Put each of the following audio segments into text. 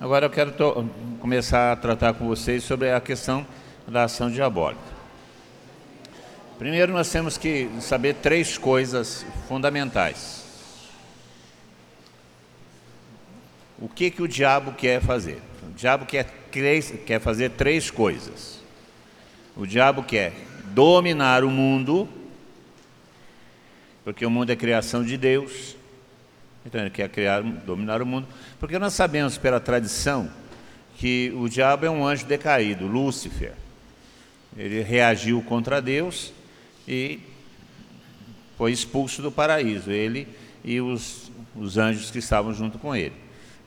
Agora eu quero começar a tratar com vocês sobre a questão da ação diabólica. Primeiro, nós temos que saber três coisas fundamentais. O que, que o diabo quer fazer? O diabo quer, quer fazer três coisas. O diabo quer dominar o mundo, porque o mundo é criação de Deus. Então ele quer criar, dominar o mundo, porque nós sabemos pela tradição que o diabo é um anjo decaído, Lúcifer. Ele reagiu contra Deus e foi expulso do paraíso, ele e os, os anjos que estavam junto com ele.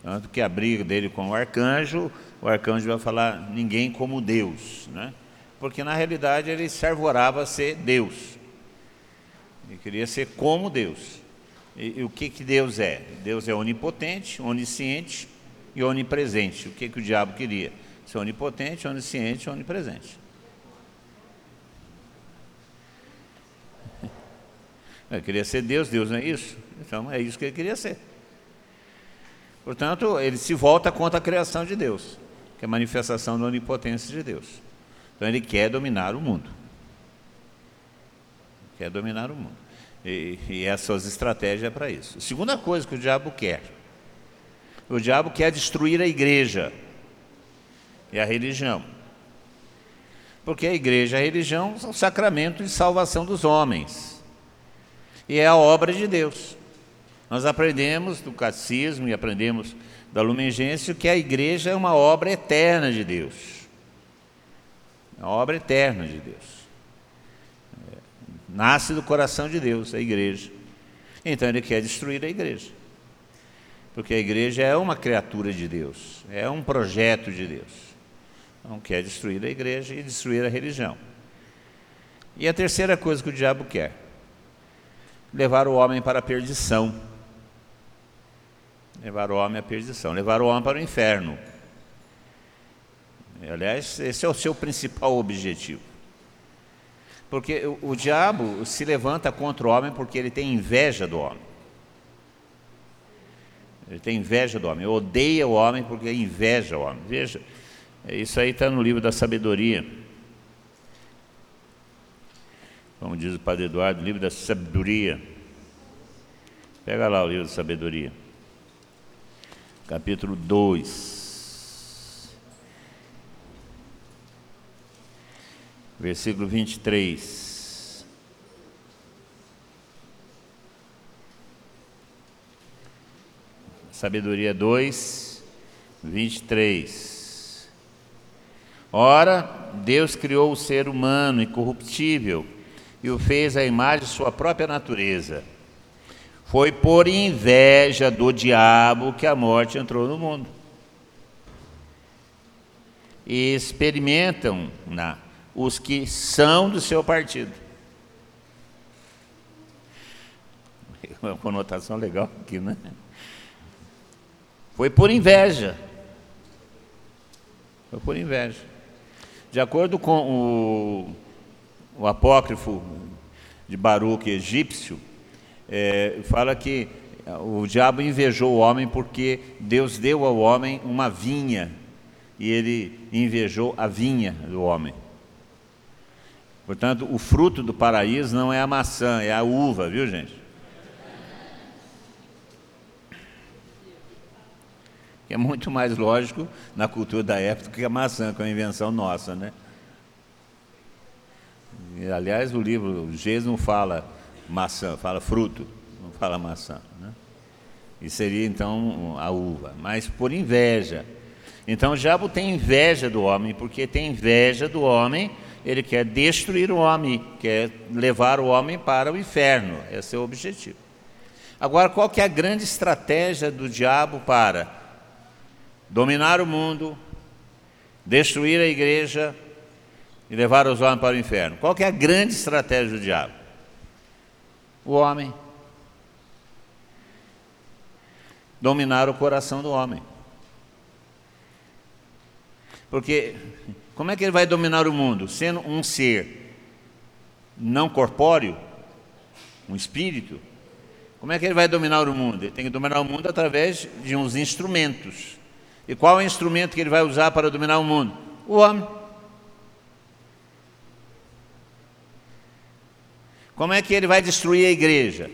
Tanto que a briga dele com o arcanjo, o arcanjo vai falar ninguém como Deus, né? porque na realidade ele se arvorava a ser Deus. Ele queria ser como Deus. E, e, o que, que Deus é? Deus é onipotente, onisciente e onipresente. O que, que o diabo queria? Ser onipotente, onisciente e onipresente. Ele queria ser Deus, Deus não é isso? Então é isso que ele queria ser. Portanto, ele se volta contra a criação de Deus, que é a manifestação da onipotência de Deus. Então ele quer dominar o mundo. Quer dominar o mundo. E, e essas estratégias é para isso. Segunda coisa que o diabo quer: o diabo quer destruir a igreja e a religião. Porque a igreja e a religião são sacramento de salvação dos homens. E é a obra de Deus. Nós aprendemos do catecismo e aprendemos da Lumen que a igreja é uma obra eterna de Deus. É uma obra eterna de Deus. Nasce do coração de Deus, a igreja. Então ele quer destruir a igreja. Porque a igreja é uma criatura de Deus, é um projeto de Deus. Então quer destruir a igreja e destruir a religião. E a terceira coisa que o diabo quer: levar o homem para a perdição levar o homem à perdição, levar o homem para o inferno. Aliás, esse é o seu principal objetivo. Porque o, o diabo se levanta contra o homem porque ele tem inveja do homem. Ele tem inveja do homem, odeia o homem porque inveja o homem. Veja, isso aí está no livro da sabedoria. Como diz o Padre Eduardo, livro da sabedoria. Pega lá o livro da sabedoria capítulo 2, versículo 23. Sabedoria 2, 23. Ora, Deus criou o ser humano incorruptível e o fez à imagem de sua própria natureza foi por inveja do diabo que a morte entrou no mundo. E experimentam na, os que são do seu partido. Uma conotação legal aqui, né? Foi por inveja. Foi por inveja. De acordo com o, o apócrifo de Baruch egípcio, é, fala que o diabo invejou o homem porque Deus deu ao homem uma vinha e ele invejou a vinha do homem. Portanto, o fruto do paraíso não é a maçã, é a uva, viu gente? É muito mais lógico na cultura da época que a maçã, que é uma invenção nossa, né? E, aliás, o livro Gênesis não fala maçã, fala fruto, não fala maçã. Né? E seria então a uva, mas por inveja. Então o diabo tem inveja do homem, porque tem inveja do homem, ele quer destruir o homem, quer levar o homem para o inferno. Esse é o objetivo. Agora, qual que é a grande estratégia do diabo para dominar o mundo, destruir a igreja e levar os homens para o inferno? Qual que é a grande estratégia do diabo? o homem. Dominar o coração do homem. Porque como é que ele vai dominar o mundo? Sendo um ser não corpóreo, um espírito, como é que ele vai dominar o mundo? Ele tem que dominar o mundo através de uns instrumentos. E qual é o instrumento que ele vai usar para dominar o mundo? O homem. Como é que ele vai destruir a igreja?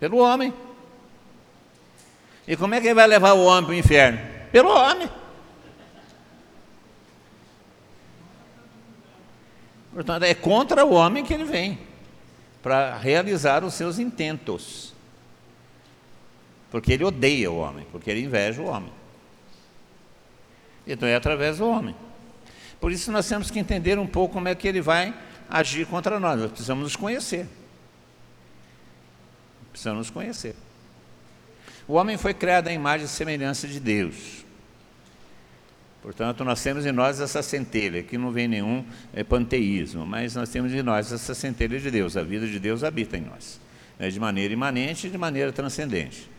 Pelo homem. E como é que ele vai levar o homem para o inferno? Pelo homem. Portanto, é contra o homem que ele vem para realizar os seus intentos. Porque ele odeia o homem, porque ele inveja o homem. Então é através do homem. Por isso nós temos que entender um pouco como é que ele vai agir contra nós. Nós precisamos nos conhecer. Precisamos nos conhecer. O homem foi criado à imagem e semelhança de Deus. Portanto, nós temos em nós essa centelha, que não vem nenhum é, panteísmo, mas nós temos em nós essa centelha de Deus, a vida de Deus habita em nós, né, de maneira imanente e de maneira transcendente.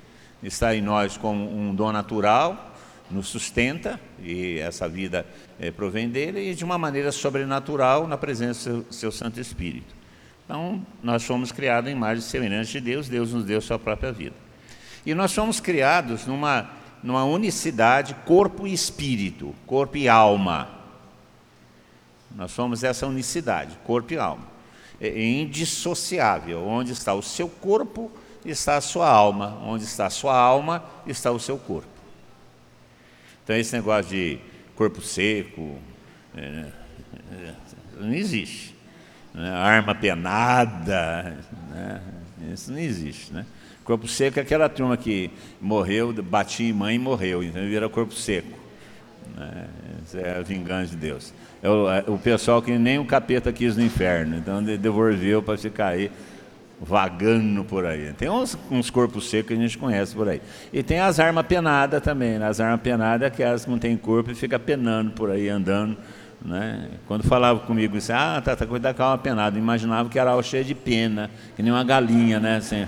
Está em nós como um dom natural, nos sustenta, e essa vida é, provém dele, e de uma maneira sobrenatural na presença do seu, Santo Espírito. Então, nós fomos criados em imagem e semelhança de Deus, Deus nos deu sua própria vida. E nós fomos criados numa, numa unicidade corpo e espírito, corpo e alma. Nós somos essa unicidade, corpo e alma. É indissociável. Onde está o seu corpo, está a sua alma. Onde está a sua alma, está o seu corpo. Então, esse negócio de corpo seco é, é, não existe. Né? Arma penada, né? Isso não existe. Né? Corpo seco é aquela turma que morreu, batia em mãe e morreu, então vira corpo seco. Né? É a vingança de Deus. É o, é o, pessoal que nem o capeta quis no inferno, então devolveu para ficar aí vagando por aí. Tem uns, uns, corpos secos que a gente conhece por aí. E tem as armas penadas também. Né? As armas penadas é que não tem corpo e fica penando por aí, andando. Né? Quando falava comigo, disse, ah, tá, tá, cuidado com a alma penada. Imaginava que era algo cheio de pena, que nem uma galinha, né? Assim.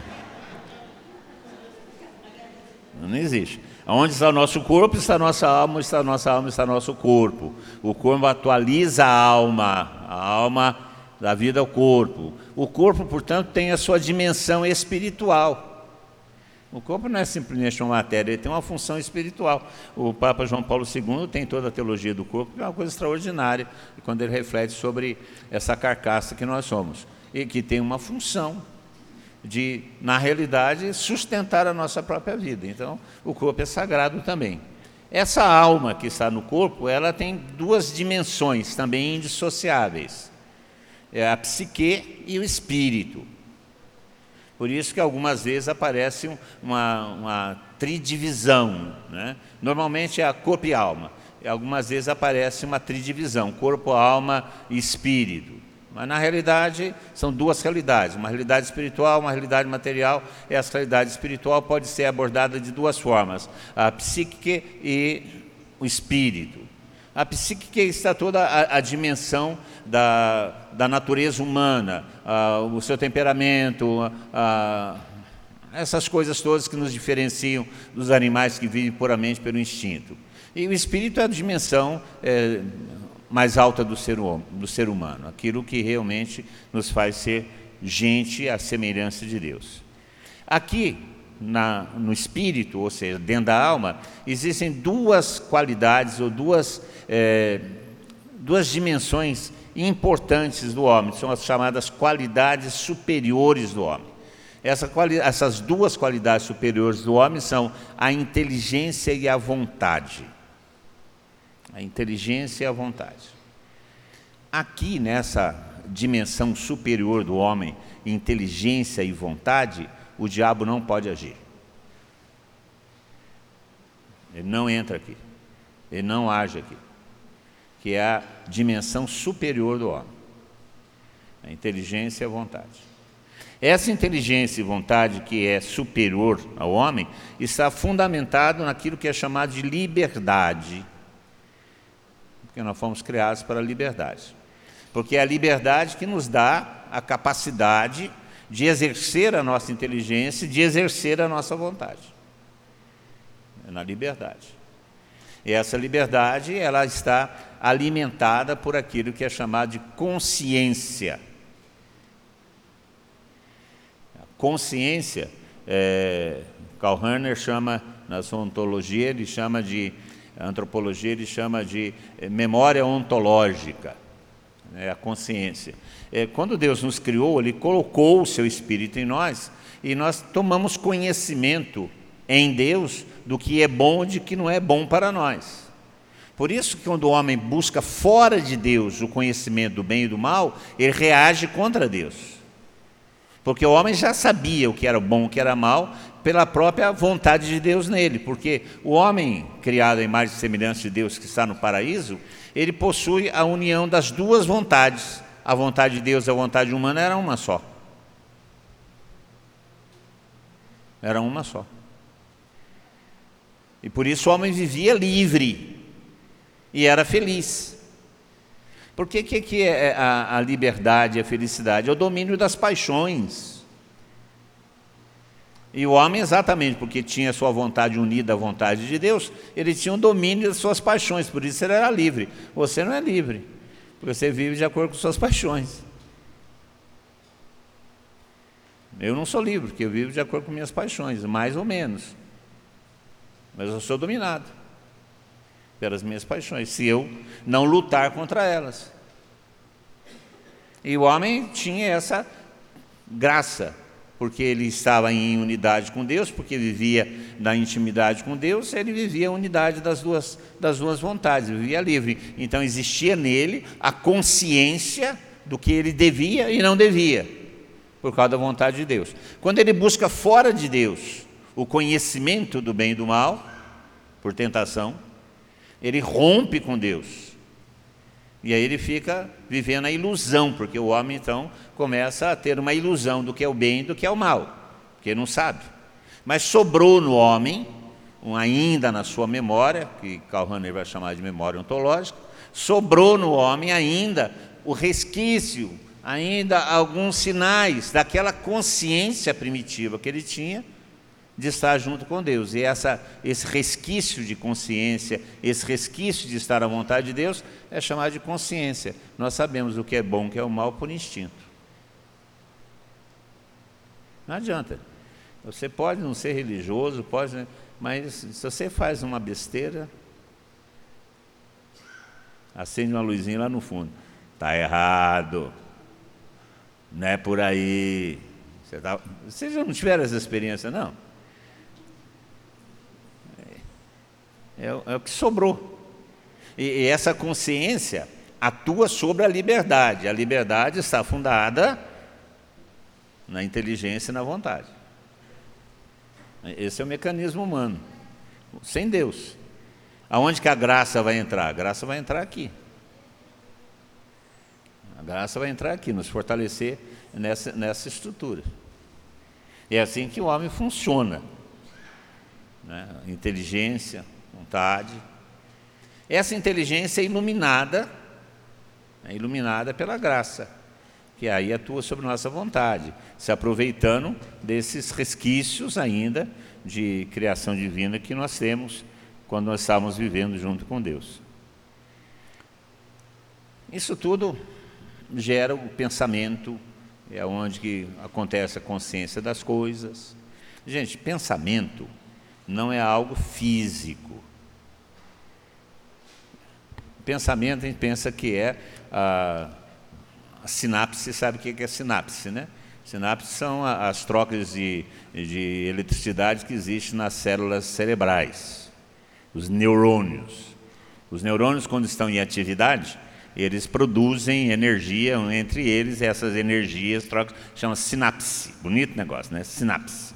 Não existe. Onde está o nosso corpo, está a nossa alma, está a nossa alma, está nosso corpo. O corpo atualiza a alma, a alma da vida ao corpo. O corpo, portanto, tem a sua dimensão espiritual. O corpo não é simplesmente uma matéria, ele tem uma função espiritual. O Papa João Paulo II tem toda a teologia do corpo, que é uma coisa extraordinária, quando ele reflete sobre essa carcaça que nós somos, e que tem uma função de, na realidade, sustentar a nossa própria vida. Então, o corpo é sagrado também. Essa alma que está no corpo, ela tem duas dimensões também indissociáveis. É a psique e o espírito. Por isso que algumas vezes aparece uma, uma tridivisão. Né? Normalmente é a corpo e alma. E algumas vezes aparece uma tridivisão, corpo, alma e espírito. Mas na realidade são duas realidades, uma realidade espiritual, uma realidade material. E essa realidade espiritual pode ser abordada de duas formas: a psique e o espírito. A psique está toda a, a dimensão da, da natureza humana, a, o seu temperamento, a, essas coisas todas que nos diferenciam dos animais que vivem puramente pelo instinto. E o espírito é a dimensão é, mais alta do ser, do ser humano, aquilo que realmente nos faz ser gente à semelhança de Deus. Aqui, na, no espírito, ou seja, dentro da alma, existem duas qualidades ou duas, é, duas dimensões importantes do homem, são as chamadas qualidades superiores do homem. Essa quali essas duas qualidades superiores do homem são a inteligência e a vontade a inteligência e a vontade. Aqui nessa dimensão superior do homem, inteligência e vontade, o diabo não pode agir. Ele não entra aqui. Ele não age aqui. Que é a dimensão superior do homem. A inteligência e a vontade. Essa inteligência e vontade que é superior ao homem está fundamentado naquilo que é chamado de liberdade porque nós fomos criados para a liberdade. Porque é a liberdade que nos dá a capacidade de exercer a nossa inteligência, de exercer a nossa vontade. É na liberdade. E essa liberdade, ela está alimentada por aquilo que é chamado de consciência. A consciência, é, Karl Rahner chama Na sua ontologia ele chama de, antropologia ele chama de eh, memória ontológica, é a consciência. É, quando Deus nos criou, Ele colocou o seu Espírito em nós e nós tomamos conhecimento em Deus do que é bom e de que não é bom para nós. Por isso que quando o homem busca fora de Deus o conhecimento do bem e do mal, ele reage contra Deus. Porque o homem já sabia o que era bom o que era mal pela própria vontade de Deus nele. Porque o homem, criado em imagem e semelhança de Deus, que está no paraíso, ele possui a união das duas vontades. A vontade de Deus e a vontade humana era uma só. Era uma só. E por isso o homem vivia livre e era feliz. Por que, que, que é a, a liberdade a felicidade? É o domínio das paixões. E o homem, exatamente porque tinha sua vontade unida à vontade de Deus, ele tinha o domínio das suas paixões, por isso ele era livre. Você não é livre, porque você vive de acordo com suas paixões. Eu não sou livre, porque eu vivo de acordo com minhas paixões, mais ou menos. Mas eu sou dominado pelas minhas paixões, se eu não lutar contra elas. E o homem tinha essa graça, porque ele estava em unidade com Deus, porque vivia na intimidade com Deus, ele vivia a unidade das duas, das duas vontades, vivia livre. Então existia nele a consciência do que ele devia e não devia, por causa da vontade de Deus. Quando ele busca fora de Deus o conhecimento do bem e do mal, por tentação, ele rompe com Deus. E aí ele fica vivendo a ilusão, porque o homem então começa a ter uma ilusão do que é o bem e do que é o mal, porque não sabe. Mas sobrou no homem, ainda na sua memória, que Carl Hanner vai chamar de memória ontológica, sobrou no homem ainda o resquício, ainda alguns sinais daquela consciência primitiva que ele tinha de estar junto com Deus. E essa, esse resquício de consciência, esse resquício de estar à vontade de Deus, é chamado de consciência. Nós sabemos o que é bom, o que é o mal por instinto. Não adianta. Você pode não ser religioso, pode, né? mas se você faz uma besteira, acende uma luzinha lá no fundo. Está errado. Não é por aí. Você, tá... Vocês já não tiveram essa experiência, não? É, é o que sobrou. E, e essa consciência atua sobre a liberdade. A liberdade está fundada na inteligência e na vontade. Esse é o mecanismo humano. Sem Deus. Aonde que a graça vai entrar? A graça vai entrar aqui. A graça vai entrar aqui, nos fortalecer nessa, nessa estrutura. É assim que o homem funciona. Né? Inteligência, vontade. Essa inteligência é iluminada, é iluminada pela graça, que aí atua sobre nossa vontade, se aproveitando desses resquícios ainda de criação divina que nós temos quando nós estávamos vivendo junto com Deus. Isso tudo gera o pensamento, é onde que acontece a consciência das coisas. Gente, pensamento não é algo físico. Pensamento, a gente pensa que é a, a sinapse, sabe o que é sinapse, né? Sinapses são as trocas de, de eletricidade que existem nas células cerebrais, os neurônios. Os neurônios, quando estão em atividade, eles produzem energia entre eles, essas energias trocam, chama sinapse. Bonito negócio, né? Sinapse.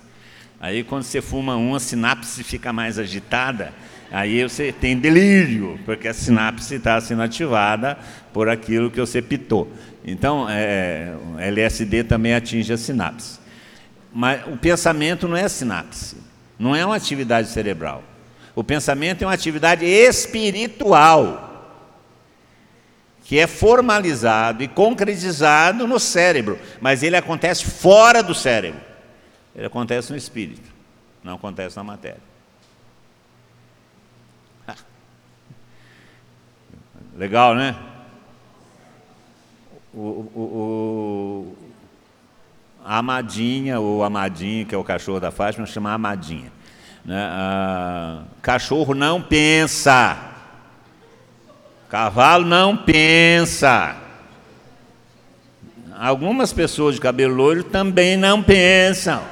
Aí quando você fuma uma, a sinapse fica mais agitada, Aí você tem delírio, porque a sinapse está sendo ativada por aquilo que você pitou. Então, é, LSD também atinge a sinapse. Mas o pensamento não é sinapse, não é uma atividade cerebral. O pensamento é uma atividade espiritual, que é formalizado e concretizado no cérebro, mas ele acontece fora do cérebro. Ele acontece no espírito, não acontece na matéria. Legal, né? O, o, o, a Amadinha, ou Amadinha, que é o cachorro da Fátima, chama Amadinha. Né? Ah, cachorro não pensa. Cavalo não pensa. Algumas pessoas de cabelo loiro também não pensam.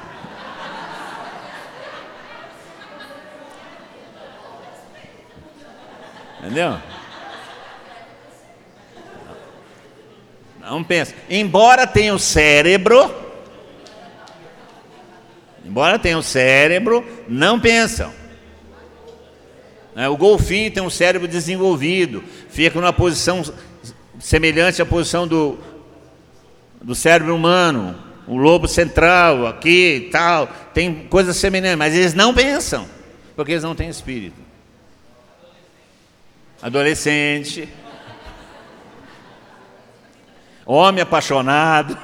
Entendeu? Não pensa. Embora tenha o cérebro, embora tenha o cérebro, não pensam. Né? O golfinho tem um cérebro desenvolvido, fica numa posição semelhante à posição do, do cérebro humano, o lobo central aqui e tal, tem coisas semelhantes, mas eles não pensam, porque eles não têm espírito. Adolescente, homem apaixonado.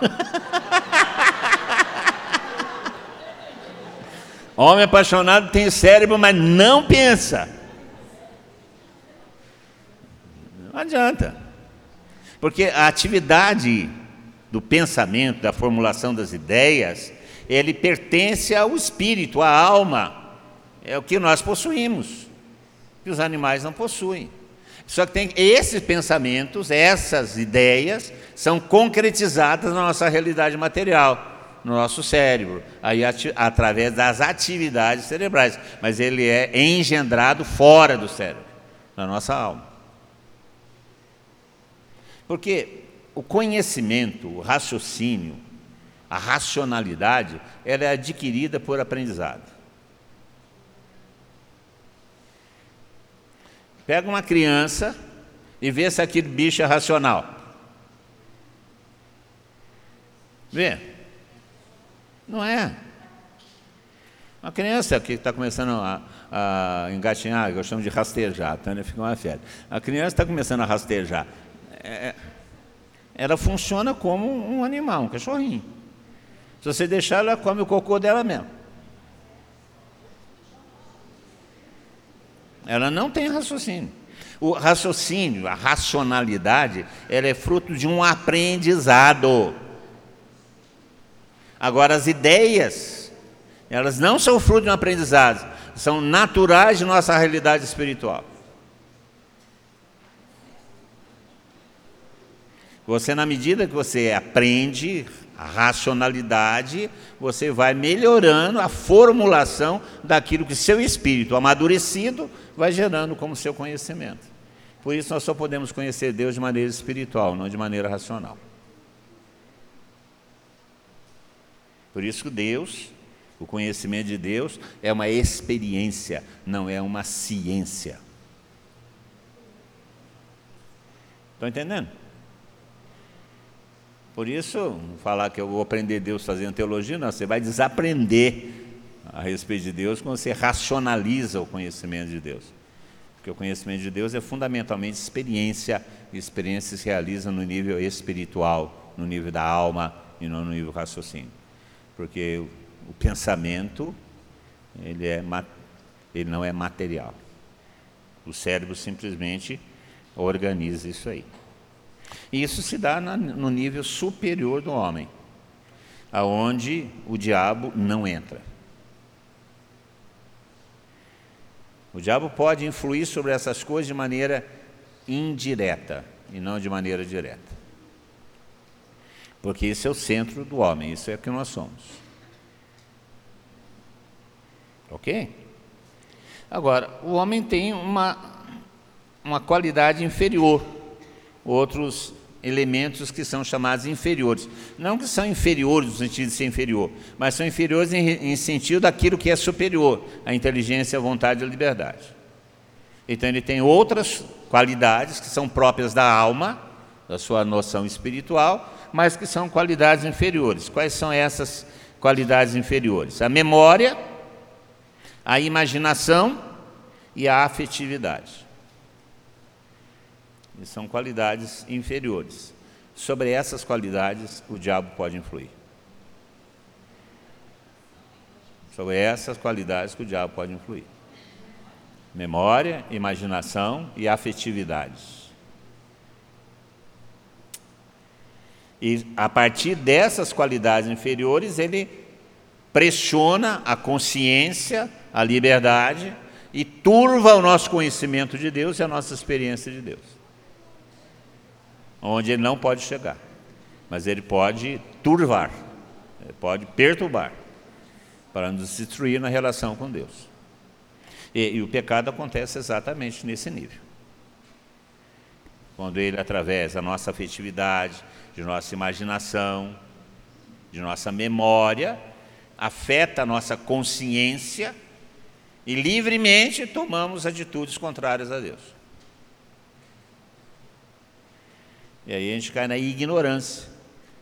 homem apaixonado tem cérebro, mas não pensa. Não adianta. Porque a atividade do pensamento, da formulação das ideias, ele pertence ao espírito, à alma. É o que nós possuímos, que os animais não possuem. Só que tem esses pensamentos, essas ideias, são concretizadas na nossa realidade material, no nosso cérebro, aí através das atividades cerebrais. Mas ele é engendrado fora do cérebro, na nossa alma. Porque o conhecimento, o raciocínio, a racionalidade, ela é adquirida por aprendizado. Pega uma criança e vê se aquele bicho é racional. Vê? Não é. Uma criança que está começando a, a engatinhar, eu chamo de rastejar, a Tânia fica uma férias. A criança está começando a rastejar. É, é, ela funciona como um animal, um cachorrinho. Se você deixar, ela come o cocô dela mesmo. Ela não tem raciocínio. O raciocínio, a racionalidade, ela é fruto de um aprendizado. Agora, as ideias, elas não são fruto de um aprendizado, são naturais de nossa realidade espiritual. Você, na medida que você aprende a racionalidade, você vai melhorando a formulação daquilo que seu espírito amadurecido vai gerando como seu conhecimento. Por isso nós só podemos conhecer Deus de maneira espiritual, não de maneira racional. Por isso que Deus, o conhecimento de Deus é uma experiência, não é uma ciência. Estão entendendo? Por isso, falar que eu vou aprender Deus fazendo teologia, não, você vai desaprender a respeito de Deus quando você racionaliza o conhecimento de Deus. Porque o conhecimento de Deus é fundamentalmente experiência, e experiência se realiza no nível espiritual, no nível da alma e não no nível raciocínio. Porque o, pensamento, ele, é, ele não é material. O cérebro simplesmente organiza isso aí. E isso se dá no nível superior do homem, aonde o diabo não entra. O diabo pode influir sobre essas coisas de maneira indireta e não de maneira direta. Porque isso é o centro do homem, isso é o que nós somos. Ok? Agora, o homem tem uma, uma qualidade inferior outros elementos que são chamados inferiores. Não que são inferiores no sentido de ser inferior, mas são inferiores em, em sentido daquilo que é superior, a inteligência, a vontade e a liberdade. Então ele tem outras qualidades que são próprias da alma, da sua noção espiritual, mas que são qualidades inferiores. Quais são essas qualidades inferiores? A memória, a imaginação e a afetividade. E são qualidades inferiores. Sobre essas qualidades, o diabo pode influir. Sobre essas qualidades que o diabo pode influir. Memória, imaginação e afetividade. E a partir dessas qualidades inferiores, ele pressiona a consciência, a liberdade e turva o nosso conhecimento de Deus e a nossa experiência de Deus. Onde ele não pode chegar, mas ele pode turvar, ele pode perturbar, para nos destruir na relação com Deus. E, e o pecado acontece exatamente nesse nível. Quando ele, através da nossa afetividade, de nossa imaginação, de nossa memória, afeta a nossa consciência e livremente tomamos atitudes contrárias a Deus. E aí a gente cai na ignorância,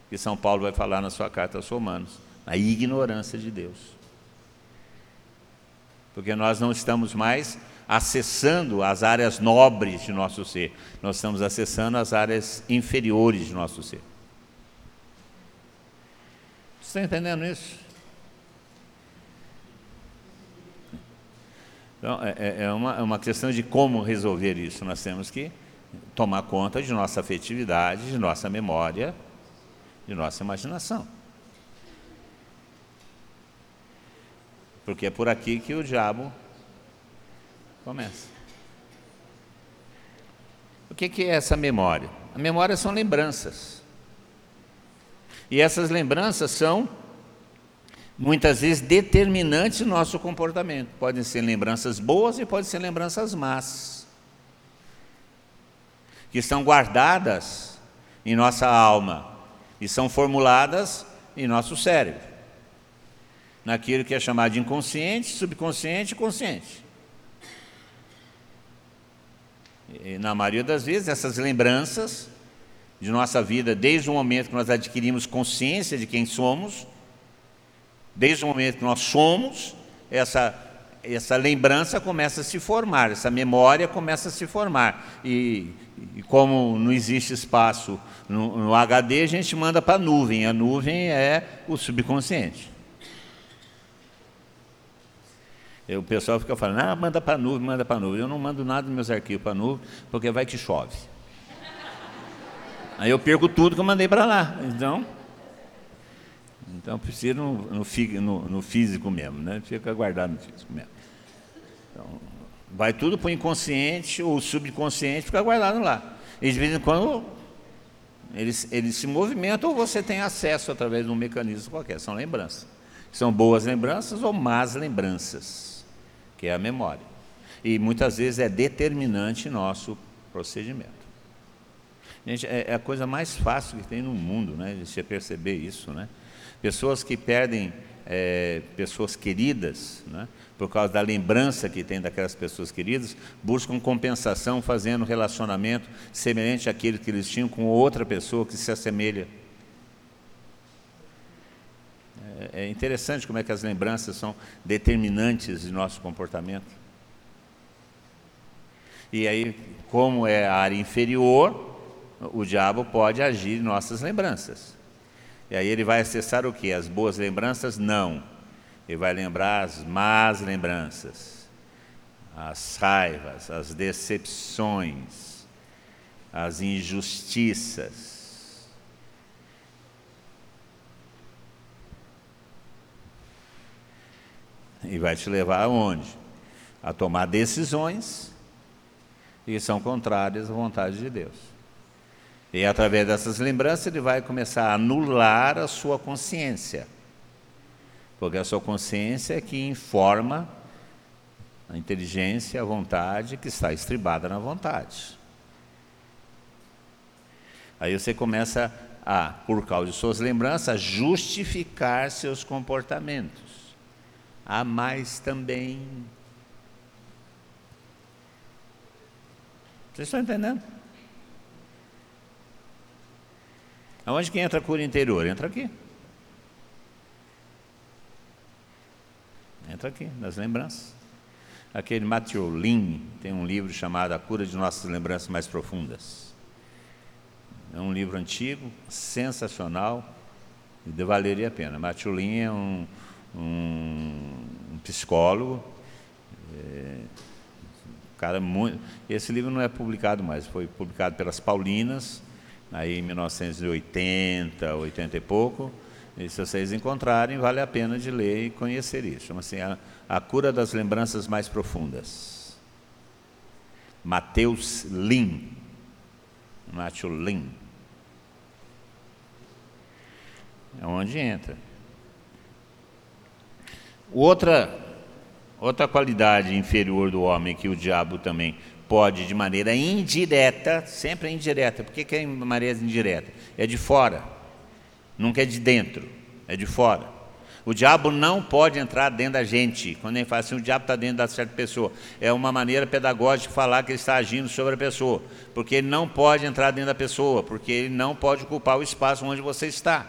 que São Paulo vai falar na sua carta aos Romanos, na ignorância de Deus. Porque nós não estamos mais acessando as áreas nobres de nosso ser, nós estamos acessando as áreas inferiores de nosso ser. Você está entendendo isso? Então, é, é, é uma, é uma questão de como resolver isso. Nós temos que tomar conta de nossa afetividade, de nossa memória, de nossa imaginação. Porque é por aqui que o diabo começa. O que, é essa memória? A memória são lembranças. E essas lembranças são muitas vezes determinantes no nosso comportamento. Podem ser lembranças boas e podem ser lembranças más. Que estão guardadas em nossa alma e são formuladas em nosso cérebro. Naquilo que é chamado de inconsciente, subconsciente e consciente. E, na maioria das vezes, essas lembranças de nossa vida, desde o momento que nós adquirimos consciência de quem somos, Desde o momento que nós somos, essa, essa lembrança começa a se formar, essa memória começa a se formar. E, e como não existe espaço no, no HD, a gente manda para a nuvem. A nuvem é o subconsciente. E o pessoal fica falando, ah, manda para a nuvem, manda para a nuvem. Eu não mando nada dos meus arquivos para a nuvem, porque vai que chove. Aí eu perco tudo que eu mandei para lá. Então, então, prefiro no, no, no, no, físico mesmo, né? Fica guardado no físico mesmo. Então, vai tudo para o inconsciente ou subconsciente, fica guardado lá. E de vez em quando eles, eles se movimentam ou você tem acesso através de um mecanismo qualquer. São lembranças. São boas lembranças ou más lembranças, que é a memória. E muitas vezes é determinante nosso procedimento. Gente, é, é a coisa mais fácil que tem no mundo, né? De você perceber isso, né? Pessoas que perdem é, pessoas queridas, né, por causa da lembrança que tem daquelas pessoas queridas, buscam compensação fazendo relacionamento semelhante àquele que eles tinham com outra pessoa que se assemelha. É, é interessante como é que as lembranças são determinantes de nosso comportamento. E aí, como é a área inferior, o diabo pode agir em nossas lembranças. E aí ele vai acessar o que? As boas lembranças? Não. Ele vai lembrar as más lembranças, as raivas, as decepções, as injustiças. E vai te levar aonde? A tomar decisões que são contrárias à vontade de Deus. E através dessas lembranças ele vai começar a anular a sua consciência. Porque a sua consciência é que informa a inteligência, a vontade que está estribada na vontade. Aí você começa a, por causa de suas lembranças, justificar seus comportamentos. Há mais também. Vocês estão entendendo? Aonde que entra a cura interior? Entra aqui. Entra aqui, nas lembranças. Aquele Matthew Lin tem um livro chamado A Cura de Nossas Lembranças Mais Profundas. É um livro antigo, sensacional, e valeria a pena. Matthew Lin é um, um, um psicólogo, é, cara muito. Esse livro não é publicado mais, foi publicado pelas Paulinas, aí em 1980, 80 e pouco, E se vocês encontrarem, vale a pena de ler e conhecer isso. Chama-se a, a Cura das Lembranças Mais Profundas. Mateus Lin. Mateus Lin. É onde entra. Outra, outra qualidade inferior do homem que o diabo também pode, de maneira indireta, sempre é indireta. Por que, que é maneira indireta? É de fora, nunca é de dentro, é de fora. O diabo não pode entrar dentro da gente. Quando ele fala assim, o diabo está dentro da certa pessoa. É uma maneira pedagógica de falar que ele está agindo sobre a pessoa. Porque ele não pode entrar dentro da pessoa, porque ele não pode ocupar o espaço onde você está.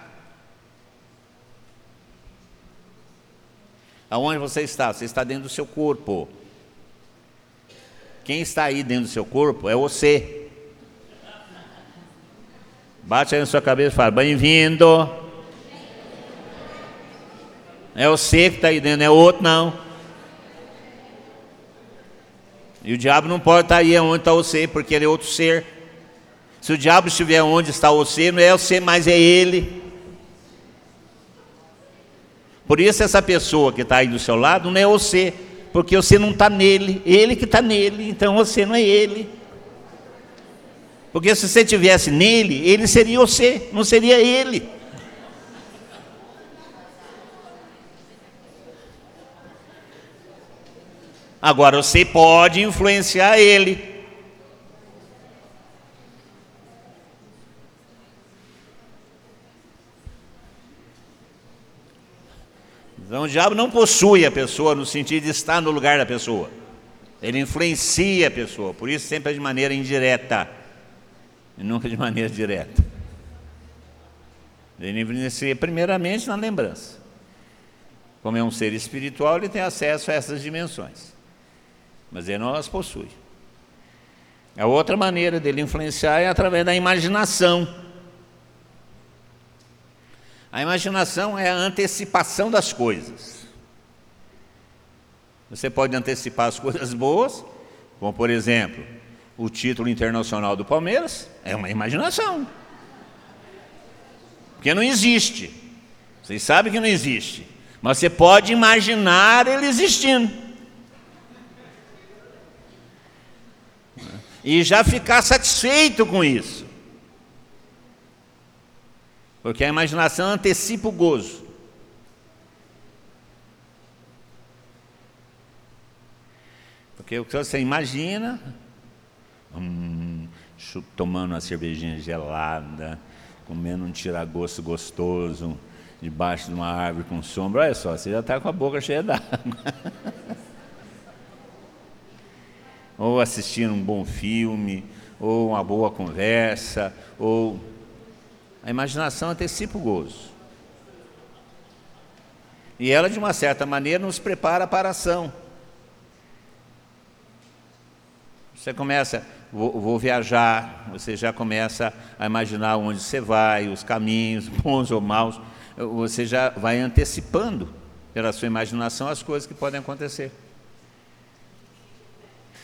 Aonde você está? Você está dentro do seu corpo. Quem está aí dentro do seu corpo é você. Bate aí na sua cabeça e fala: Bem-vindo. É você que está aí dentro, não é outro não. E o diabo não pode estar aí onde está você, porque ele é outro ser. Se o diabo estiver onde está você, não é você, mas é ele. Por isso, essa pessoa que está aí do seu lado não é você, porque você não está nele, ele que está nele, então você não é ele. Porque se você estivesse nele, ele seria você, não seria ele. Agora você pode influenciar ele. Então o diabo não possui a pessoa no sentido de estar no lugar da pessoa. Ele influencia a pessoa, por isso sempre é de maneira indireta e nunca de maneira direta. Ele influencia primeiramente na lembrança. Como é um ser espiritual, ele tem acesso a essas dimensões, mas ele não as possui. A outra maneira dele influenciar é através da imaginação. A imaginação é a antecipação das coisas. Você pode antecipar as coisas boas, como por exemplo, o título internacional do Palmeiras, é uma imaginação. Porque não existe. Vocês sabem que não existe. Mas você pode imaginar ele existindo. E já ficar satisfeito com isso. Porque a imaginação antecipa o gozo. Porque o que você imagina, hum, tomando uma cervejinha gelada, comendo um tiragosto gostoso, debaixo de uma árvore com sombra, olha só, você já está com a boca cheia d'água. ou assistindo um bom filme, ou uma boa conversa, ou a imaginação antecipa o gozo. E ela, de uma certa maneira, nos prepara para a ação. Você começa, vou, vou, viajar, você já começa a imaginar onde você vai, os caminhos, bons ou maus. Você já vai antecipando, pela sua imaginação, as coisas que podem acontecer.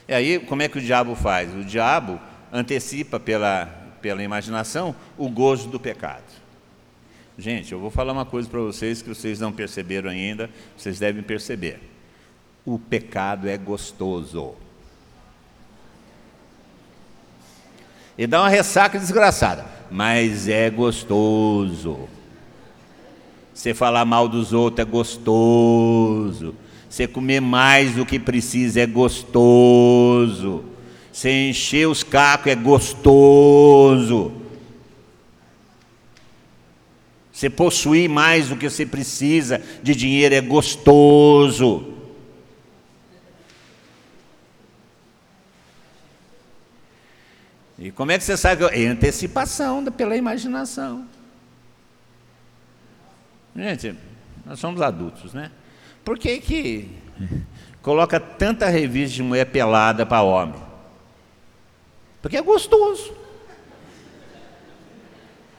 E aí, como é que o diabo faz? O diabo antecipa pela pela imaginação o gozo do pecado. Gente, eu vou falar uma coisa para vocês que vocês não perceberam ainda, vocês devem perceber. O pecado é gostoso. E dá uma ressaca desgraçada, mas é gostoso. Você falar mal dos outros é gostoso. Você comer mais do que precisa é gostoso. Você encher os cacos é gostoso. Você possuir mais do que você precisa de dinheiro é gostoso. E como é que você sabe? É antecipação pela imaginação. Gente, nós somos adultos, né? Por que que coloca tanta revista de mulher pelada para homem? Porque é gostoso.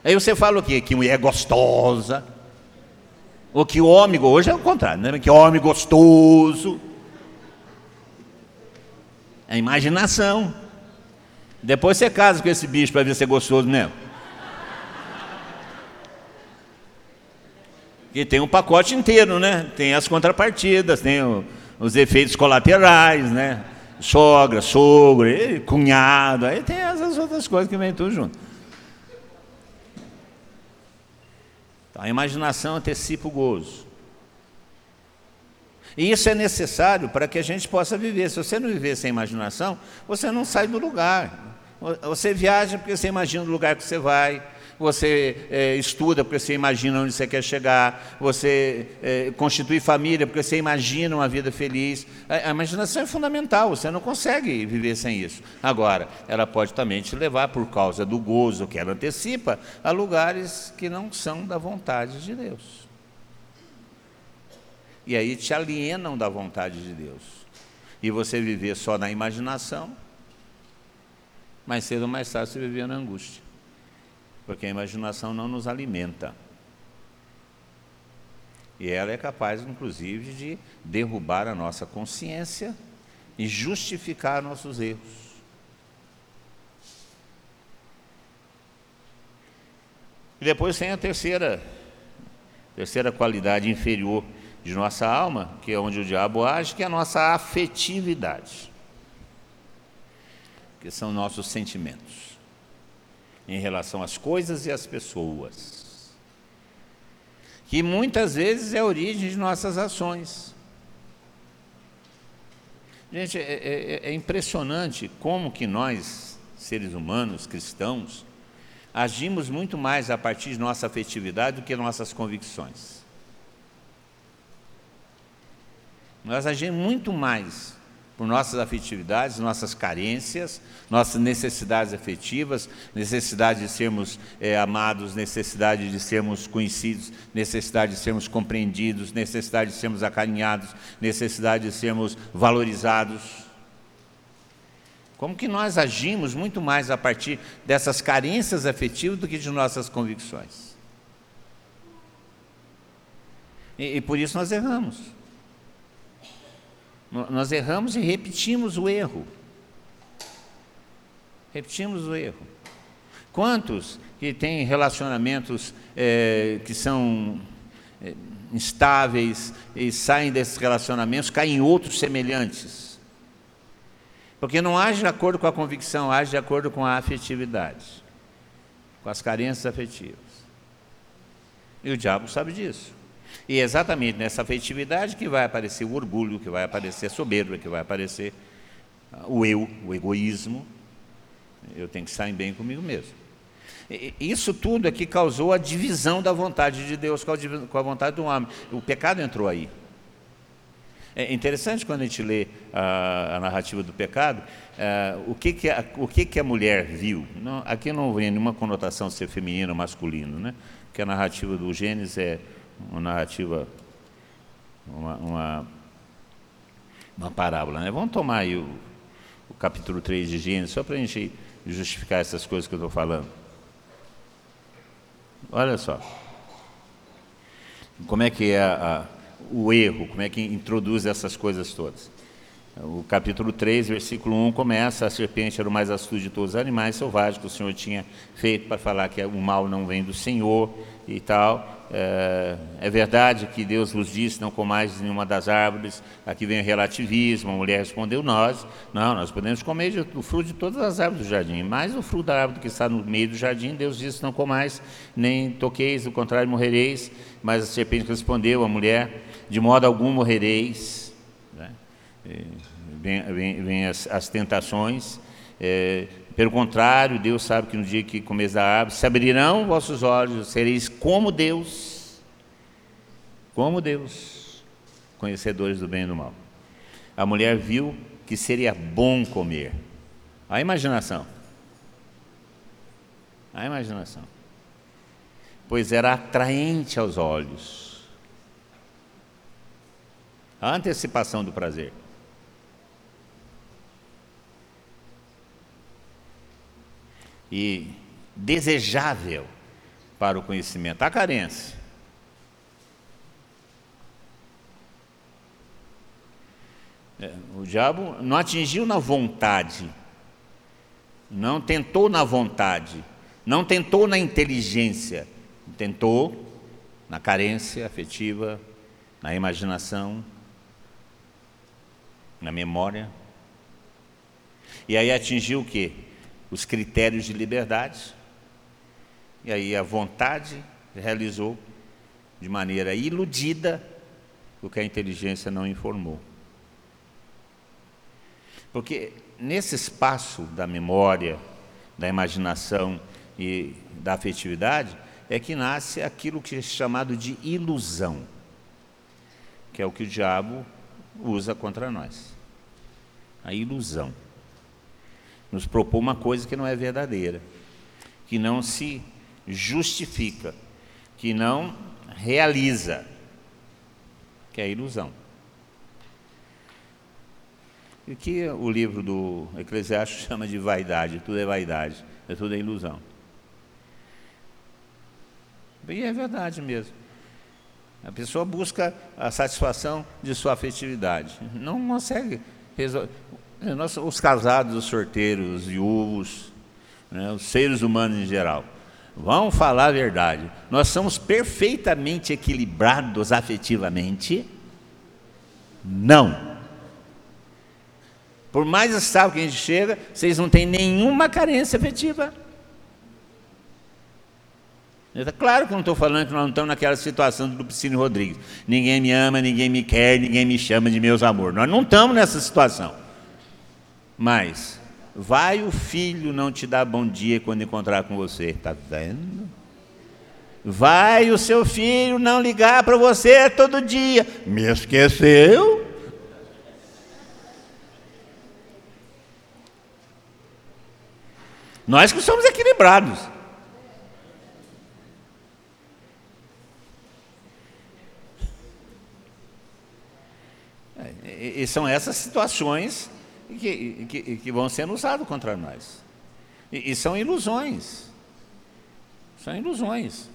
Aí você fala o quê? Que mulher gostosa. Ou que homem, hoje é o contrário, né? que homem gostoso. É imaginação. Depois você casa com esse bicho para ver se é gostoso mesmo. que tem um pacote inteiro, né? Tem as contrapartidas, tem o, os efeitos colaterais, né? Sogra, sogro, cunhado, aí tem essas outras coisas que vem tudo junto. Então, a imaginação antecipa o gozo. E isso é necessário para que a gente possa viver. Se você não viver sem imaginação, você não sai do lugar. Você viaja porque você imagina o lugar que você vai, você é, estuda porque você imagina onde você quer chegar, você é, constitui família porque você imagina uma vida feliz. A, a, imaginação é fundamental, você não consegue viver sem isso. Agora, ela pode também te levar, por causa do gozo que ela antecipa, a lugares que não são da vontade de Deus. E aí te alienam da vontade de Deus. E você viver só na imaginação, mais cedo ou mais tarde você viver na angústia porque a imaginação não nos alimenta. E ela é capaz, inclusive, de derrubar a nossa consciência e justificar nossos erros. E depois tem a terceira, terceira qualidade inferior de nossa alma, que é onde o diabo age, que é a nossa afetividade, que são nossos sentimentos em relação às coisas e às pessoas, que muitas vezes é a origem de nossas ações. Gente, é, é, é impressionante como que nós, seres humanos, cristãos, agimos muito mais a partir de nossa afetividade do que nossas convicções. Nós agimos muito mais por nossas afetividades, nossas carências, nossas necessidades afetivas, necessidade de sermos é, amados, necessidade de sermos conhecidos, necessidade de sermos compreendidos, necessidade de sermos acarinhados, necessidade de sermos valorizados. Como que nós agimos muito mais a partir dessas carências afetivas do que de nossas convicções? E, e por isso nós erramos. Nós erramos e repetimos o erro. Repetimos o erro. Quantos que têm relacionamentos é, que são é, instáveis e saem desses relacionamentos, caem em outros semelhantes? Porque não age de acordo com a convicção, age de acordo com a afetividade, com as carências afetivas. E o diabo sabe disso. E é exatamente nessa afetividade que vai aparecer o orgulho, que vai aparecer a soberba, que vai aparecer ah, o eu, o egoísmo. Eu tenho que sair bem comigo mesmo. Isso tudo é que causou a divisão da vontade de Deus com a vontade do homem. O pecado entrou aí. É interessante quando a gente lê a, a narrativa do pecado, uh, o, que, que, a, o que, que a mulher viu. Não, aqui não vem nenhuma conotação ser feminino ou masculino, né? porque a narrativa do Gênesis é uma narrativa, uma, uma, uma parábola. Né? Vamos tomar aí o, o capítulo 3 de Gênesis, só para a gente justificar essas coisas que eu estou falando. Olha só. Como é que é a, a, o erro, como é que introduz essas coisas todas. O capítulo 3, versículo 1 começa: A serpente era o mais astuto de todos os animais selvagens que o Senhor tinha feito para falar que o mal não vem do Senhor e tal. É, é, verdade que Deus vos disse: não comais nenhuma das árvores. Aqui vem o relativismo. A mulher respondeu: Nós, não, nós podemos comer do fruto de todas as árvores do jardim, mas o fruto da árvore que está no meio do jardim, Deus disse: Não comais, nem toqueis, do contrário morrereis. Mas a serpente respondeu à mulher: De modo algum morrereis. Né? Vem, vem, vem as, as, tentações. É, pelo contrário, Deus sabe que no dia que comeis da árvore, se abrirão vossos olhos, sereis como Deus, como Deus, conhecedores do bem e do mal. A mulher viu que seria bom comer. A imaginação. A imaginação. Pois era atraente aos olhos. A antecipação do prazer. E desejável para o conhecimento. A carência. É, o diabo não atingiu na vontade, não tentou na vontade, não tentou na inteligência, tentou na carência afetiva, na imaginação, na memória. E aí atingiu o quê? Os critérios de liberdade. E aí a vontade realizou de maneira iludida o que a inteligência não informou. Porque nesse espaço da memória, da imaginação e da afetividade, é que nasce aquilo que é chamado de ilusão, que é o que o diabo usa contra nós. A ilusão. Nos propõe uma coisa que não é verdadeira, que não se justifica, que não realiza, que é ilusão. E que o livro do Eclesiastes chama de vaidade, tudo é vaidade, é tudo é ilusão. E é verdade mesmo. A pessoa busca a satisfação de sua afetividade. Não consegue resolver. Os casados, os sorteiros, os viúvos, né, os seres humanos em geral. Vamos falar a verdade. Nós somos perfeitamente equilibrados afetivamente? Não. Por mais estável que a gente chega, vocês não têm nenhuma carência afetiva. Claro que não estou falando que nós não estamos naquela situação do Piscine Rodrigues. Ninguém me ama, ninguém me quer, ninguém me chama de meus amores. Nós não estamos nessa situação. Mas, vai o filho não te dar bom dia quando encontrar com você. Está vendo? Vai o seu filho não ligar para você todo dia. Me esqueceu? Nós que somos equilibrados. E, são essas situações que, que, que, vão sendo usadas contra nós. E, e são ilusões. São ilusões.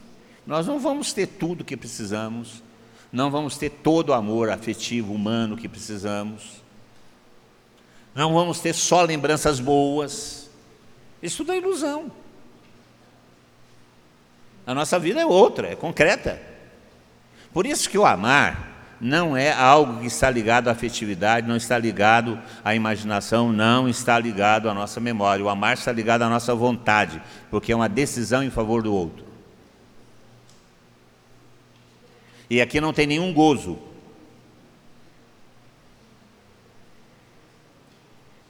Nós não vamos ter tudo que precisamos, não vamos ter todo o amor afetivo, humano que precisamos, não vamos ter só lembranças boas. Isso tudo é ilusão. A nossa vida é outra, é concreta. Por isso que o amar não é algo que está ligado à afetividade, não está ligado à imaginação, não está ligado à nossa memória. O amar está ligado à nossa vontade, porque é uma decisão em favor do outro. E aqui não tem nenhum gozo.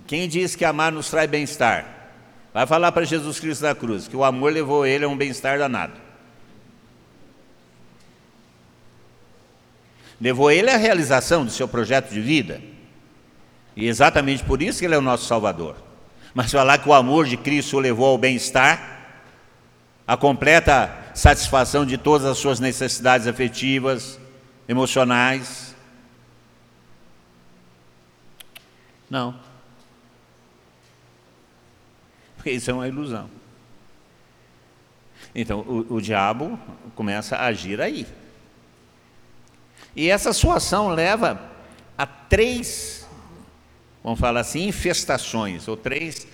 Quem diz que amar nos traz bem-estar? Vai falar para Jesus Cristo da cruz que o amor levou ele a um bem-estar danado. Levou ele à realização do seu projeto de vida. E exatamente por isso que ele é o nosso Salvador. Mas falar que o amor de Cristo o levou ao bem-estar, a completa satisfação de todas as suas necessidades afetivas, emocionais. Não. Porque isso é uma ilusão. Então, o, o diabo começa a agir aí. E essa sua ação leva a três, vamos falar assim, infestações, ou três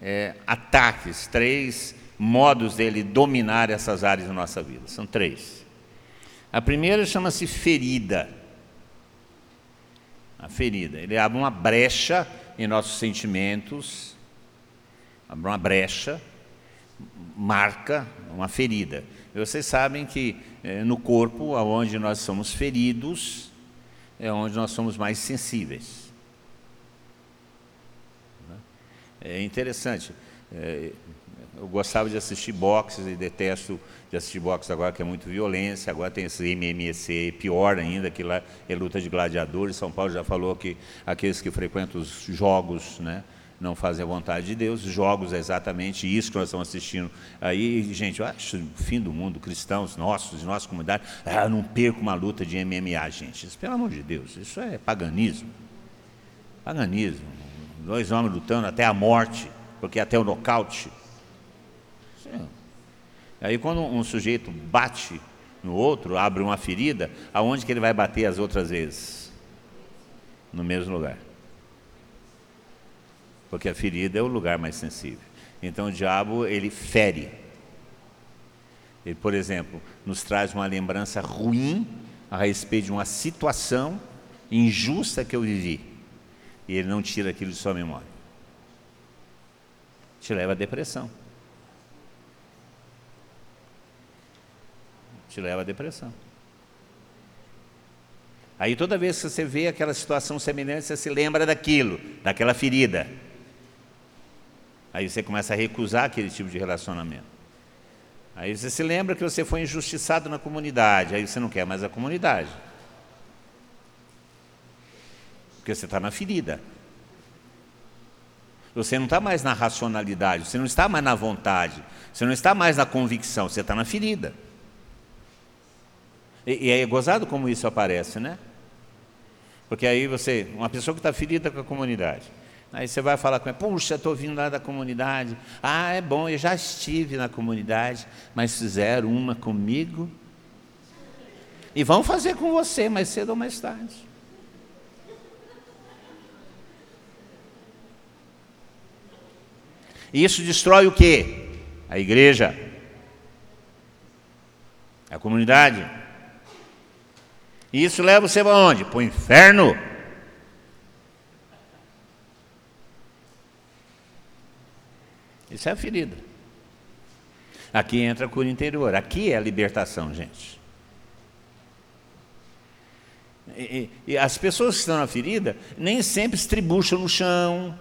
é, ataques, três modos dele dominar essas áreas da nossa vida. São três. A primeira chama-se ferida. A ferida. Ele abre uma brecha em nossos sentimentos, abre uma brecha, marca uma ferida. Vocês sabem que é, no corpo, onde nós somos feridos, é onde nós somos mais sensíveis. Né? É interessante. É, eu gostava de assistir boxe e detesto de assistir boxe agora, que é muito violência. Agora tem esse MMC, pior ainda, que lá é luta de gladiadores. São Paulo já falou que aqueles que frequentam os jogos, né? Não fazem a vontade de Deus. Jogos é exatamente isso que nós estamos assistindo. Aí, gente, eu acho o fim do mundo, cristãos nossos, nossa comunidade, ah, não perco uma luta de MMA, gente. Isso, pelo amor de Deus, isso é paganismo. Paganismo. Dois homens lutando até a morte, porque até o nocaute. Sim. Aí quando um sujeito bate no outro, abre uma ferida, aonde que ele vai bater as outras vezes? No mesmo lugar porque a ferida é o lugar mais sensível. Então o diabo, ele fere. Ele, por exemplo, nos traz uma lembrança ruim a respeito de uma situação injusta que eu vivi. E ele não tira aquilo de sua memória. Te leva à depressão. Te leva à depressão. Aí toda vez que você vê aquela situação semelhante, você se lembra daquilo, daquela ferida. Aí você começa a recusar aquele tipo de relacionamento. Aí você se lembra que você foi injustiçado na comunidade, aí você não quer mais a comunidade. Porque você está na ferida. Você não está mais na racionalidade, você não está mais na vontade, você não está mais na convicção, você está na ferida. E, e é gozado como isso aparece, né? Porque aí você, uma pessoa que está ferida com a comunidade, Aí você vai falar com ele, puxa, estou vindo lá da comunidade. Ah, é bom, eu já estive na comunidade, mas fizeram uma comigo. E vão fazer com você mais cedo ou mais tarde. E isso destrói o quê? A igreja. A comunidade. E isso leva você para onde? Para o inferno. Isso é a ferida. Aqui entra a cura interior. Aqui é a libertação, gente. E, e, e, as pessoas que estão na ferida nem sempre estribucham no chão,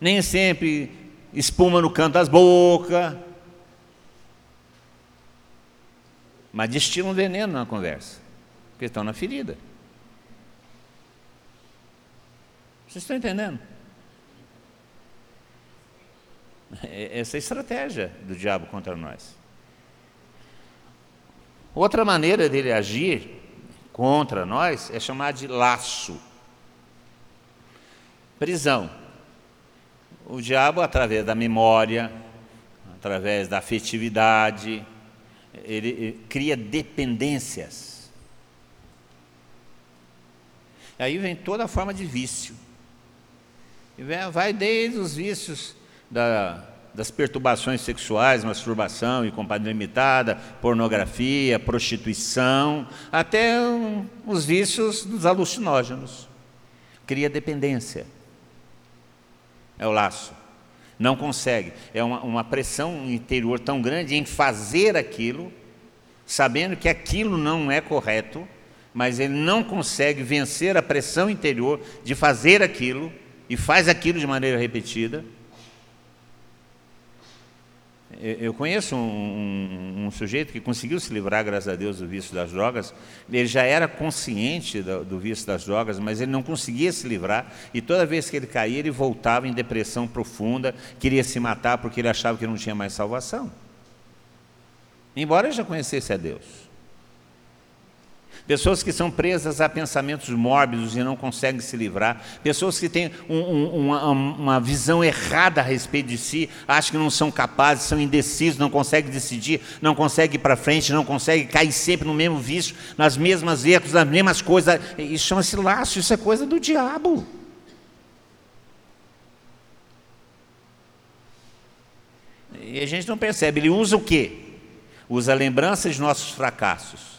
nem sempre espuma no canto das bocas, mas destilam veneno na conversa, porque estão na ferida. Vocês estão entendendo? É, essa é a estratégia do diabo contra nós. Outra maneira dele agir contra nós é chamar de laço. Prisão. O diabo, através da memória, através da afetividade, ele, cria dependências. Aí vem toda a forma de vício. Vai desde os vícios da, das perturbações sexuais, masturbação e companhia limitada, pornografia, prostituição, até os vícios dos alucinógenos. Cria dependência. É o laço. Não consegue. É uma, uma pressão interior tão grande em fazer aquilo, sabendo que aquilo não é correto, mas ele não consegue vencer a pressão interior de fazer aquilo, e faz aquilo de maneira repetida eu conheço um, um, um, sujeito que conseguiu se livrar, graças a Deus, do vício das drogas. Ele já era consciente do, do, vício das drogas, mas ele não conseguia se livrar. E toda vez que ele caía, ele voltava em depressão profunda, queria se matar porque ele achava que não tinha mais salvação. Embora já conhecesse a Deus. Pessoas que são presas a pensamentos mórbidos e não conseguem se livrar. Pessoas que têm um, um, uma, uma, visão errada a respeito de si, acham que não são capazes, são indecisos, não conseguem decidir, não conseguem ir para frente, não conseguem cair sempre no mesmo vício, nas mesmas erros, nas mesmas coisas. Isso chama-se laço, isso é coisa do diabo. E a gente não percebe. Ele usa o quê? Usa lembranças de nossos fracassos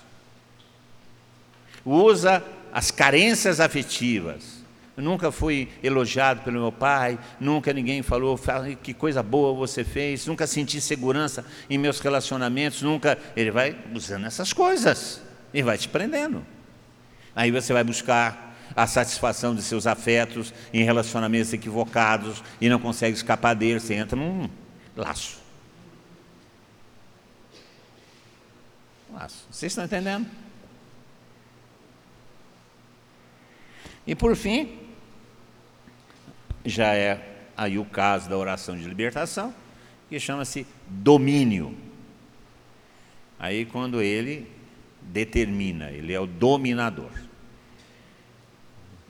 usa as carências afetivas. Eu nunca fui elogiado pelo meu pai, nunca ninguém falou que coisa boa você fez, nunca senti segurança em meus relacionamentos, nunca. Ele vai usando essas coisas e vai te prendendo. Aí você vai buscar a satisfação de seus afetos em relacionamentos equivocados e não consegue escapar deles, você entra num laço. Laço. Vocês estão entendendo? E por fim, já é aí o caso da oração de libertação, que chama-se domínio. Aí quando ele determina, ele é o dominador.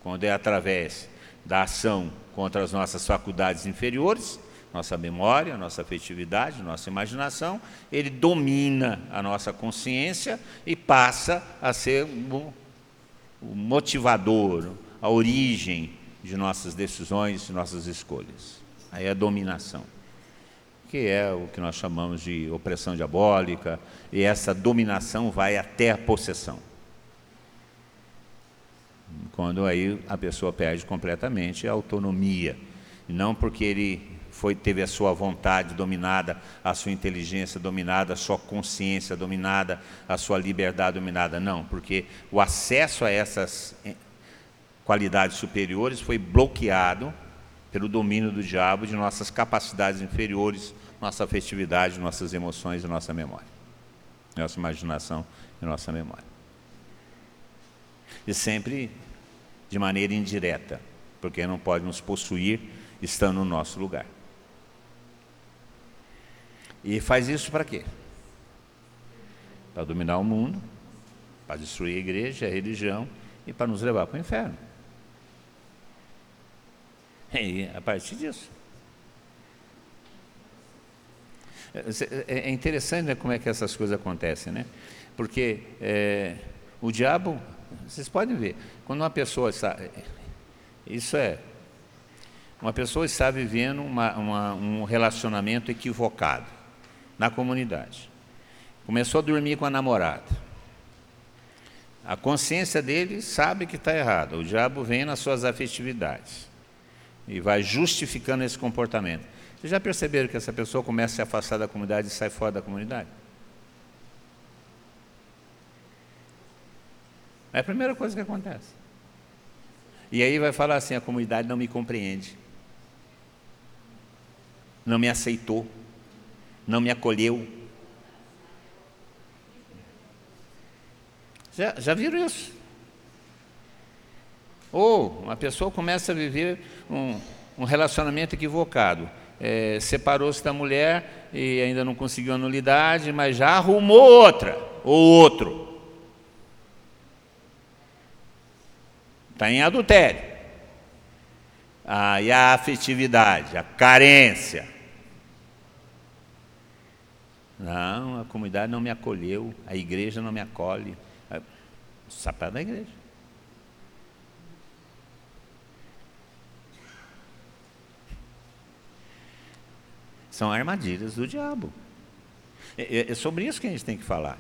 Quando é através da ação contra as nossas faculdades inferiores, nossa memória, nossa afetividade, nossa imaginação, ele domina a nossa consciência e passa a ser o motivador, a origem de nossas decisões, de nossas escolhas. Aí é a dominação. que é o que nós chamamos de opressão diabólica, e essa dominação vai até a possessão. Quando aí a pessoa perde completamente a autonomia, não porque ele foi, teve a sua vontade dominada, a sua inteligência dominada, a sua consciência dominada, a sua liberdade dominada. Não, porque o acesso a essas qualidades superiores foi bloqueado pelo domínio do diabo de nossas capacidades inferiores, nossa afetividade, nossas emoções e nossa memória, nossa imaginação e nossa memória. E sempre de maneira indireta, porque não pode nos possuir estando no nosso lugar. E faz isso para quê? Para dominar o mundo, para destruir a igreja, a religião e para nos levar para o inferno. E a partir disso. É interessante né, como é que essas coisas acontecem, né? Porque é, o diabo, vocês podem ver, quando uma pessoa está. Isso é. Uma pessoa está vivendo uma, uma, um relacionamento equivocado na comunidade. Começou a dormir com a namorada. A consciência dele sabe que está errado. O diabo vem nas suas afetividades e vai justificando esse comportamento. Vocês já perceberam que essa pessoa começa a se afastar da comunidade e sai fora da comunidade? É a primeira coisa que acontece. E aí vai falar assim: a comunidade não me compreende, não me aceitou não me acolheu. Já, já viram isso? Ou uma pessoa começa a viver um, um relacionamento equivocado. É, Separou-se da mulher e ainda não conseguiu a nulidade, mas já arrumou outra, ou outro. Está em adultério. Ah, a afetividade, a carência não, a comunidade não me acolheu, a igreja não me acolhe. O sapato da igreja. São armadilhas do diabo. É, é, sobre isso que a gente tem que falar.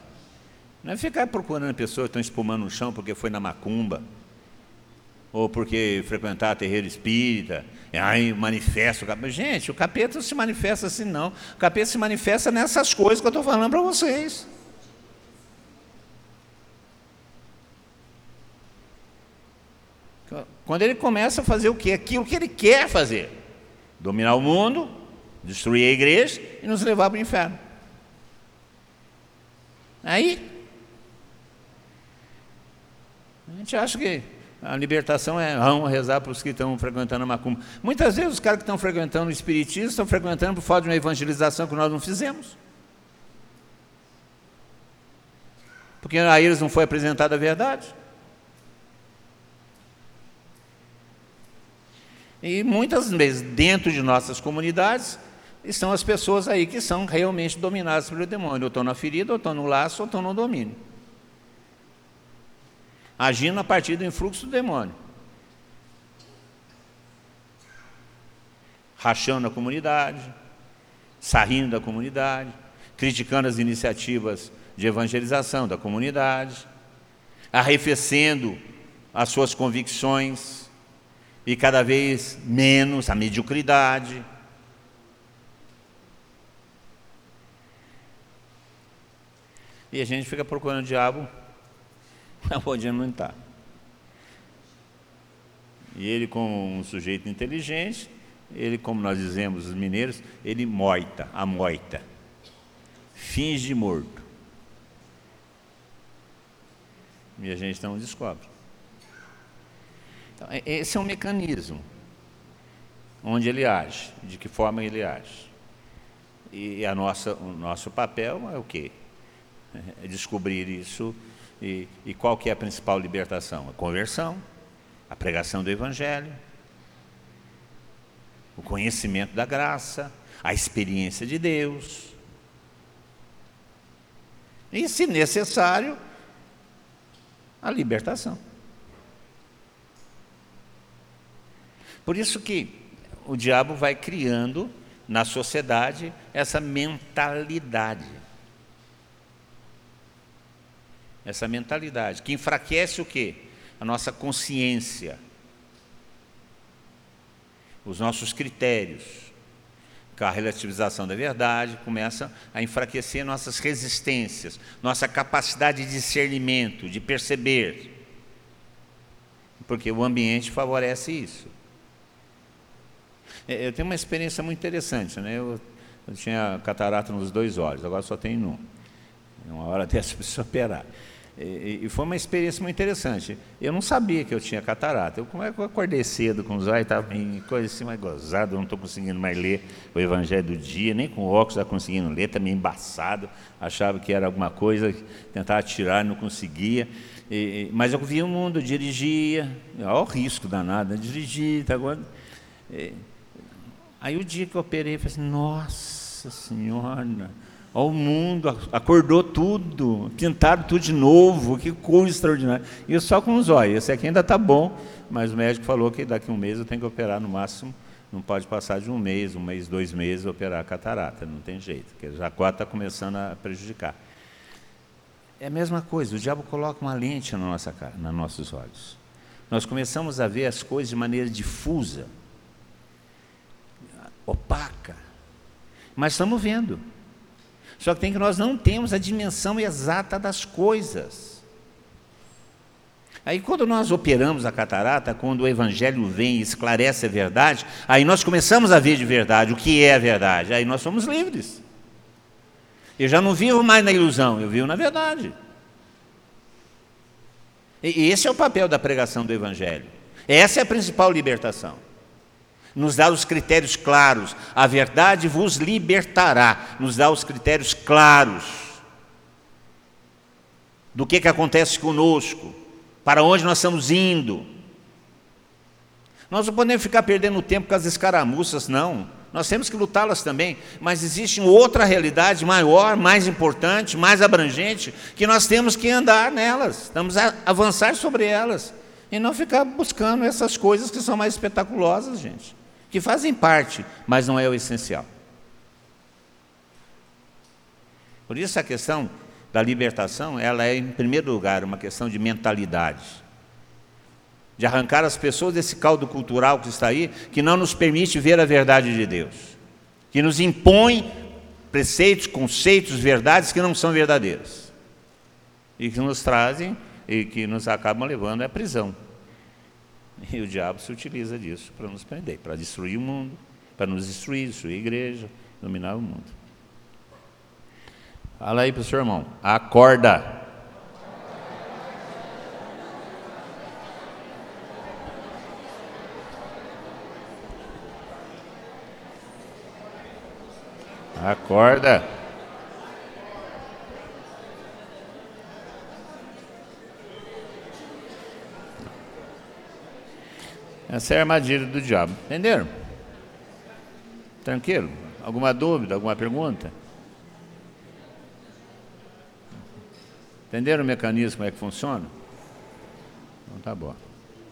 Não é ficar procurando pessoas que estão espumando no chão porque foi na macumba ou porque frequentar terreiro espírita, aí manifesta o capeta. Gente, o capeta não se manifesta assim, não. O capeta se manifesta nessas coisas que eu estou falando para vocês. Quando ele começa a fazer o quê? Aquilo que ele quer fazer: dominar o mundo, destruir a igreja e nos levar para o inferno. Aí, a gente acha que a libertação é vamos rezar para os que estão frequentando a macumba. Muitas vezes os caras que estão frequentando o espiritismo estão frequentando por falta de uma evangelização que nós não fizemos. Porque a eles não foi apresentada a verdade. E muitas vezes, dentro de nossas comunidades, estão as pessoas aí que são realmente dominadas pelo demônio. Ou estão na ferida, ou estão no laço, ou estão no domínio agindo a partir do influxo do demônio. Rachando a comunidade, sarrindo da comunidade, criticando as iniciativas de evangelização da comunidade, arrefecendo as suas convicções e cada vez menos a mediocridade. E a gente fica procurando o diabo onde não está. E ele, como um sujeito inteligente, ele, como nós dizemos os mineiros, ele moita, amoita, finge morto. E a gente não descobre. Então, esse é um mecanismo onde ele age, de que forma ele age. E a nossa, o nosso papel é o quê? É descobrir isso e, e qual que é a principal libertação? A conversão, a pregação do Evangelho, o conhecimento da graça, a experiência de Deus. E, se necessário, a libertação. Por isso que o diabo vai criando na sociedade essa mentalidade. Essa mentalidade que enfraquece o quê? A nossa consciência, os nossos critérios. Com a relativização da verdade começa a enfraquecer nossas resistências, nossa capacidade de discernimento, de perceber. Porque o ambiente favorece isso. É, eu tenho uma experiência muito interessante, né? Eu, eu tinha catarata nos dois olhos, agora só tenho um. Uma hora dessa preciso operar. E, e, foi uma experiência muito interessante. Eu não sabia que eu tinha catarata. Eu, como é que eu acordei cedo com os olhos, estava em coisa assim mais gozada, não estou conseguindo mais ler o Evangelho do dia, nem com óculos estava conseguindo ler, também embaçado, achava que era alguma coisa, tentava tirar, não conseguia. E, mas eu via o mundo, dirigia, olha o risco danado, né? dirigir, tá agora. Aí o dia que eu operei, eu falei assim, nossa senhora, Olha o mundo, acordou tudo, pintaram tudo de novo, que coisa extraordinária. Isso só com os olhos, esse aqui ainda está bom, mas o médico falou que daqui a um mês eu tenho que operar no máximo, não pode passar de um mês, um mês, dois meses, operar a catarata, não tem jeito, porque já quatro está começando a prejudicar. É a mesma coisa, o diabo coloca uma lente na nossa cara, nos nossos olhos. Nós começamos a ver as coisas de maneira difusa, opaca, mas estamos vendo. Só que tem que nós não temos a dimensão exata das coisas. Aí quando nós operamos a catarata, quando o evangelho vem e esclarece a verdade, aí nós começamos a ver de verdade o que é a verdade. Aí nós somos livres. Eu já não vivo mais na ilusão, eu vivo na verdade. E esse é o papel da pregação do evangelho. Essa é a principal libertação nos dá os critérios claros. A verdade vos libertará, nos dá os critérios claros do que, que acontece conosco, para onde nós estamos indo. Nós não podemos ficar perdendo tempo com as escaramuças, não. Nós temos que lutá-las também, mas existe outra realidade maior, mais importante, mais abrangente, que nós temos que andar nelas, temos a avançar sobre elas, e não ficar buscando essas coisas que são mais espetaculosas, gente que fazem parte, mas não é o essencial. Por isso a questão da libertação, ela é em primeiro lugar uma questão de mentalidade. De arrancar as pessoas desse caldo cultural que está aí, que não nos permite ver a verdade de Deus. Que nos impõe preceitos, conceitos, verdades que não são verdadeiras. E que nos trazem e que nos acabam levando à prisão. E o diabo se utiliza disso para nos prender, para destruir o mundo, para nos destruir, destruir a igreja, dominar o mundo. Fala aí para o seu irmão, acorda. Acorda. Essa é a armadilha do diabo. Entenderam? Tranquilo? Alguma dúvida, alguma pergunta? Entenderam o mecanismo, como é que funciona? Então tá bom.